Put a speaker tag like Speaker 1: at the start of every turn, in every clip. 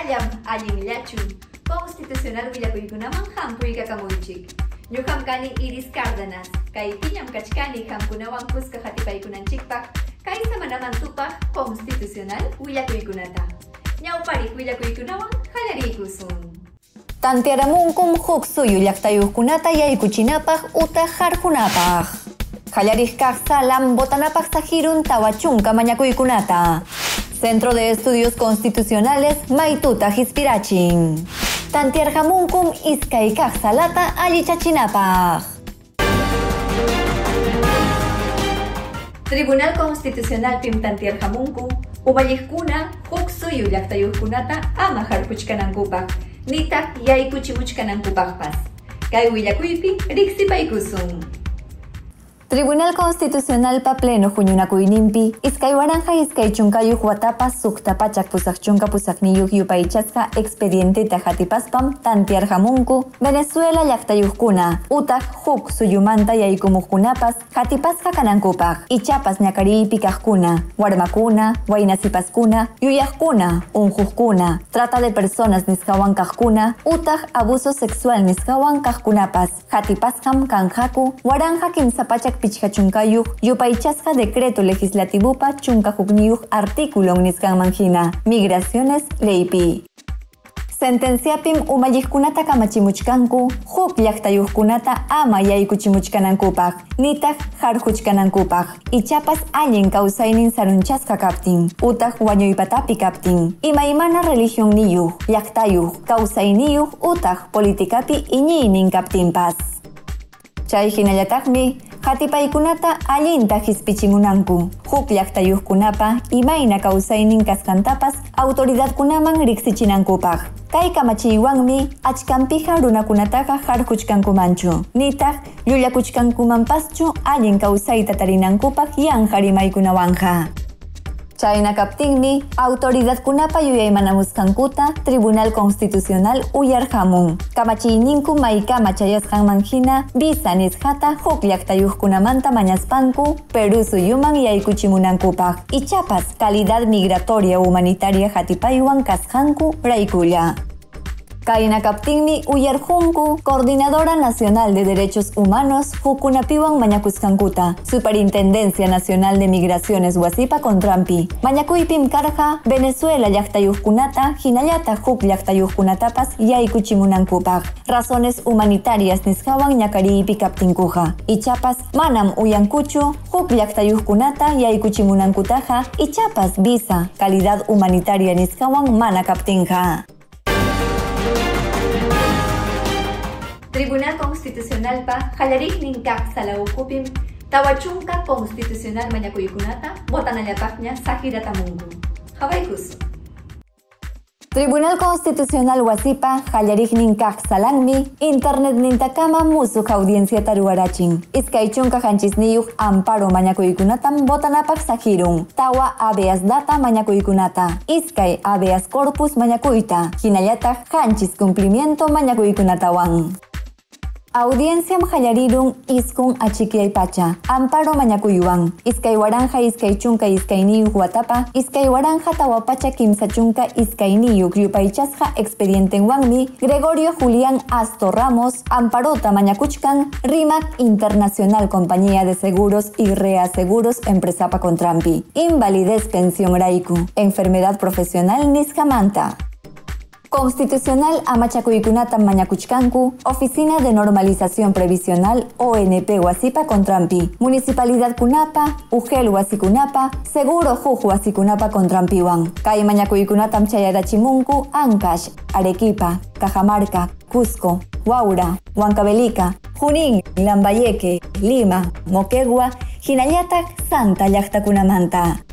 Speaker 1: Ayam, Ayam Ilachu, Constitucional Villacuicunaman Hampui Kakamunchik, Nyuhamkani Iris Cárdenas, Kai Piñam Kachkani Hampunawan Kuska Hatipaikunanchikpak, Kai Samanaman Tupak Constitucional Villacuicunata, Ñaupari Villacuicunawan Halarikusun.
Speaker 2: Tantiaramunkum huk suyu Yai yaykuchinapaq uta jarhunapaq. Qallarij kaq salam botanapaq sahirun tawachunka chunka mañakuykunata. Centro de Estudios Constitucionales Maituta Hispirachin. Tantiarhamunkum iskay kaq salata allichachinapaq.
Speaker 1: Tribunal Constitucional Pimtantiarhamunku, umalliqkuna huk suyu llaqtayuqkunata ama harpuchkanankupaq, nitaq yaykuchimuchkanankupaqpas. Kay willakuypi riqsipaykusun.
Speaker 2: Tribunal Constitucional pa pleno huñunakuyninpi iskay waranja iskay chunkayuq watapas suqtapachak pusaq chunka pusaqniyuq yupaychasqa expedienteta hatipaspam tantiarhamunku Venezuela llaqtayuqkuna utaq huk suyumanta yaykumuqkunapas hatipasqa kanankupaq ichapas ñakariypi kaqkuna warmakuna waynasipaskuna yuyaqkuna unhuqkuna trata de personas nisqawan kaqkuna utaq abuso sexual nisqawan kaqkunapas hatipasqam kanhaku waranja kimsapachak pichkachunkayu yupaychasqa decreto legislativo pa chunkajukniyuq artículo nisqanman hina migraciones leypi sentenciapim umalliqkunata kamachimuchkanku huk llaqtayuqkunata ama yaykuchimuchkanankupaq nitaq harjuchkanankupaq ichapas allin kawsaynin sarunchasqa kaptin utaq wañuypatapi kaptin. Imaymana religión niyuq llaqtayuq kawsayniyuq utaq politikapi iñiynin kaptinpas chay hinallataqmi Hatipaykunata allinta hispichimunanku. Huk llaqtayuqkunapa imayna kawsaynin kaskantapas autoridadkunaman riqsichinankupaq. Kay kamachiywanmi achkanpiqa runakunataqa harkuchkankumanchu. Nitaq llullakuchkankumanpaschu allin kawsayta tarinankupaq yanqarimaykunawanja. Chayna kaptinmi autoridad kunapa yuyaymanamusqankuta Tribunal Constitucional uyarhamun. Kamachiyninku maykama chayasqanman hina visa nisqata huk llaqtayuqkunamanta mañaspanku Perú suyuman yaykuchimunankupaq. Ichapas calidad migratoria humanitaria hatipaywan kasqanku raykulla. Kaina Kaptinmi Uyarjunku, Coordinadora Nacional de Derechos Humanos, Hukunapiwan Mañakuskankuta, Superintendencia Nacional de Migraciones Huasipa Contrampi, Mañakuipim Karja, Venezuela Yachtayukunata, Hinayata Huk Yachtayukunatapas, Yaikuchimunankupag, Razones Humanitarias Nishawan Ñakariipi Kaptinkuja, Ichapas, Manam Uyankuchu, Huk Yachtayukunata, Yaikuchimunankutaja, Ichapas Visa, Calidad Humanitaria Nishawan Mana
Speaker 1: Tribunal Constitucional pa halariknin kaq salaukupim tawachunka constitucional mañakuykunata botanallapaqña sahiratamunku. Hawaykusu.
Speaker 2: Tribunal Constitucional Wasipa, Jallarignin Kaq Salanmi, Internet Nintakama Musuk Audiencia Taruarachin, Iskaichunka Hanchisniyuk Amparo Mañakuykunatam Botanapaq Sajirun, Tawa Abeas Data Mañakuykunata, Iskay Abeas Corpus Mañakuyta, Hinayata Hanchis Cumplimiento Mañakuykunatawan. Audiencia Majayarirun Iskun Pacha, Amparo Mañacuyuan, Iskay Waranja Iskay Chunka Iskayniyu Huatapa, Iskay Waranja Tawapacha Kimsachunka Iskayniyu Kriupaychasja Expediente Wangmi, Gregorio Julián Astor Ramos, Amparota Mañacuchcan, RIMAC Internacional Compañía de Seguros y Reaseguros Empresapa Contrampi, Invalidez Pensión Raiku, Enfermedad Profesional Niscamanta. Constitucional Amachacuycunata Mañacuchcancu, Oficina de Normalización Previsional ONP Huasipa Contrampi, Municipalidad Cunapa, Ugel Huasicunapa, Seguro Juju Huasicunapa Contrampiwan, Calle Mañacuycunatam Chayarachimuncu, Ancash, Arequipa, Cajamarca, Cusco, Huaura, Huancavelica, Junín, Lambayeque, Lima, Moquegua, Jinayatac, Santa Yactacunamanta.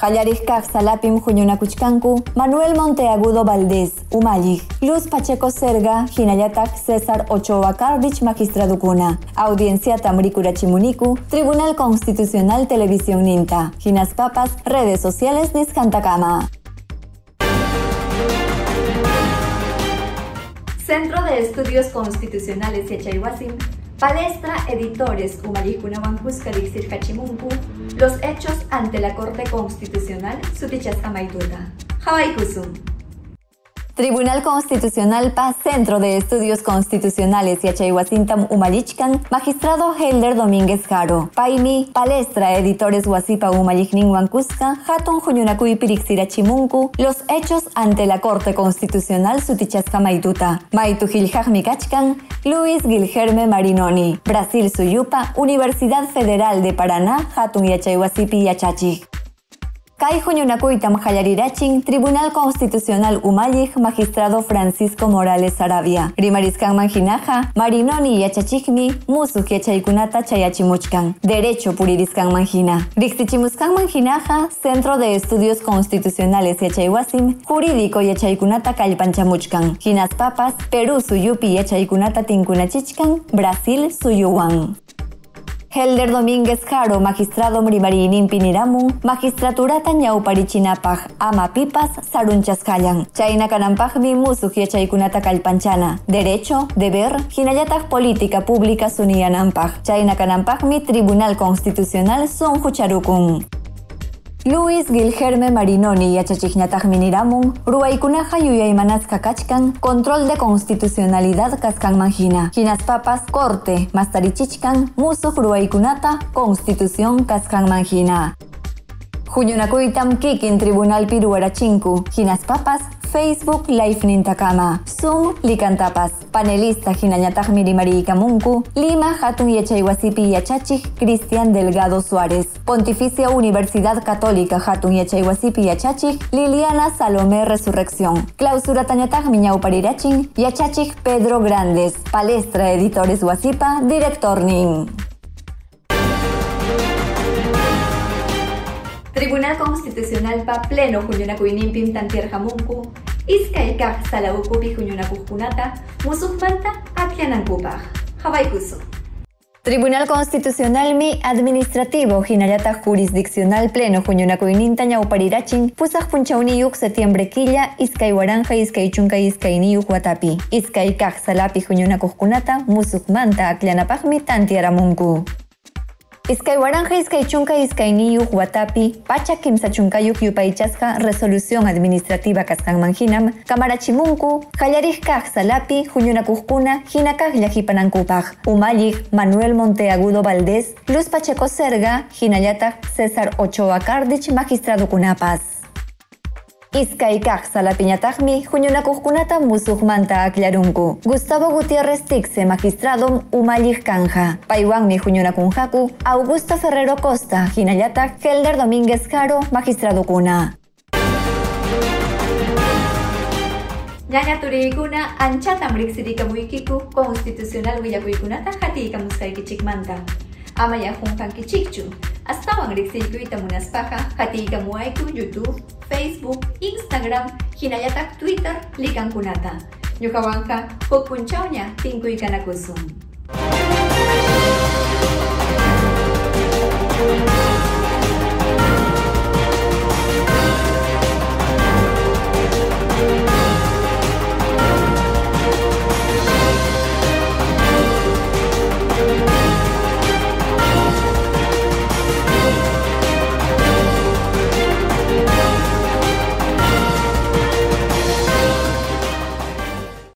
Speaker 2: Jallarishkaq Salapim Juñunacuchcancu, Manuel Monteagudo Valdés, Umallich, Luz Pacheco Serga, Jinayatak César Ochoa Cardich Magistraducuna, Audiencia Tamricurachimunicu, Tribunal Constitucional Televisión Ninta, Ginas Papas, Redes Sociales Niscantacama.
Speaker 1: Centro de Estudios Constitucionales Yachayhuasim Palestra Editores Umayikunawankuska Hachimunku, Los hechos ante la Corte Constitucional Sutichas Amaituta. Hawaii.
Speaker 2: Tribunal Constitucional Pa Centro de Estudios Constitucionales y Achayhuacintam Umalichkan, Magistrado Helder Domínguez Jaro, Paimi, Palestra, Editores Huasipa Umalignin Huancusca, Hatun Junyunakui Pirixira Chimunku, Los Hechos ante la Corte Constitucional Sutichasca Maituta, Maitu Mikachkan, Luis Gilgerme Marinoni, Brasil Suyupa, Universidad Federal de Paraná, Hatun Yachayhuasipi Yachachi. Kai Junyunakuytam Hayarirachin, Tribunal Constitucional Umayik, Magistrado Francisco Morales Arabia. Rimariskan Manjinaja, Marinoni Yachachikmi, Musuk Yachaikunata Chayachimuchkan. Derecho Puririskan Manjina. Rixtichimuskan Manjinaja, Centro de Estudios Constitucionales Yachaiwasim, Jurídico Yachaikunata Kalpanchamuchkan. Ginas Papas, Perú Suyupi Yachaikunata Tinkunachichkan, Brasil Suyuwan. Helder Domínguez Jaro, magistrado Mrimarinin Piniramun, magistraturata ñawparichinapaj, ama pipas, sarunchas kallan. Chayna kanampajmi musuk yachaykunata kalpanchana. Derecho, deber, hinayataj política pública sunianampaj. Chayna kanampajmi Tribunal Constitucional son hucharukun. Luis Gilgerme Marinoni yachachikñataq miniramun, ruaykunaqa yuyaymanasqa kachkan, control de constitucionalidad kaskanman hina. Papas, corte, mastarichichkan, musuq ruaykunata, constitución kaskanman hina. Juñunakuytam kikin tribunal piruarachinku, hinas papas, Facebook Live Nintakama, Zoom Licantapas, panelista Jinañataj Mirimari Kamunku, Lima Hatun Yachayhuasipi Yachachik, Cristian Delgado Suárez, Pontificia Universidad Católica Hatun Yachayhuasipi Yachachik, Liliana Salomé Resurrección, Clausura Tañataj Miñau Parirachin, Yachachik Pedro Grandes, Palestra Editores Huasipa, Director NIN.
Speaker 1: Tribunal Constitucional pa pleno Junyunakuinimpim tantier jamunku, iskay kaq salawukupi Junyunakukunata, musuqmanta akllanankupaq. Hawaikusu.
Speaker 2: Tribunal Constitucional mi Administrativo Hinayata Jurisdiccional Pleno Juñunakuininta ñawparirachin pusaq punchawniyuq septiembre quilla iskay waranja iskay chunka iskay niyuq watapi iskay kaq salapi Juñunakuqkunata musuqmanta aklanapaqmi tantiaramunku. Chunka iskay niyuq watapi pacha kimsa chunkayuq yupaychasqa resolución administrativa kasqanman hinam kamarachimunku qallarij kaq salapi huñunakuqkuna hina kaq llakipanankupaq umalliq Manuel Monteagudo Valdés Luz Pacheco Serga hinallataq César Ochoa Cardich magistradokunapas Iskay kaq salapiñataqmi huñunakuqkunata musuqmanta aklarunku. Gustavo Gutiérrez Tixe magistradom umalliq kanja. Paywanmi huñunakunjaku Augusto Ferrero Costa hinallataq Helder Domínguez Caro magistradokuna.
Speaker 1: Ñaña turiykuna anchatam riqsirikamunkiku constitucional willakuykunata hatiykamusqaykichikmanta. Ama Основа Алексей Munaspaha katika Muaiku, YouTube, Facebook, Instagram, Hinayatak Twitter, Likan Kunata. Nyukawanka, Kokunchaunya, Tinku Ikanakusum. Thank you.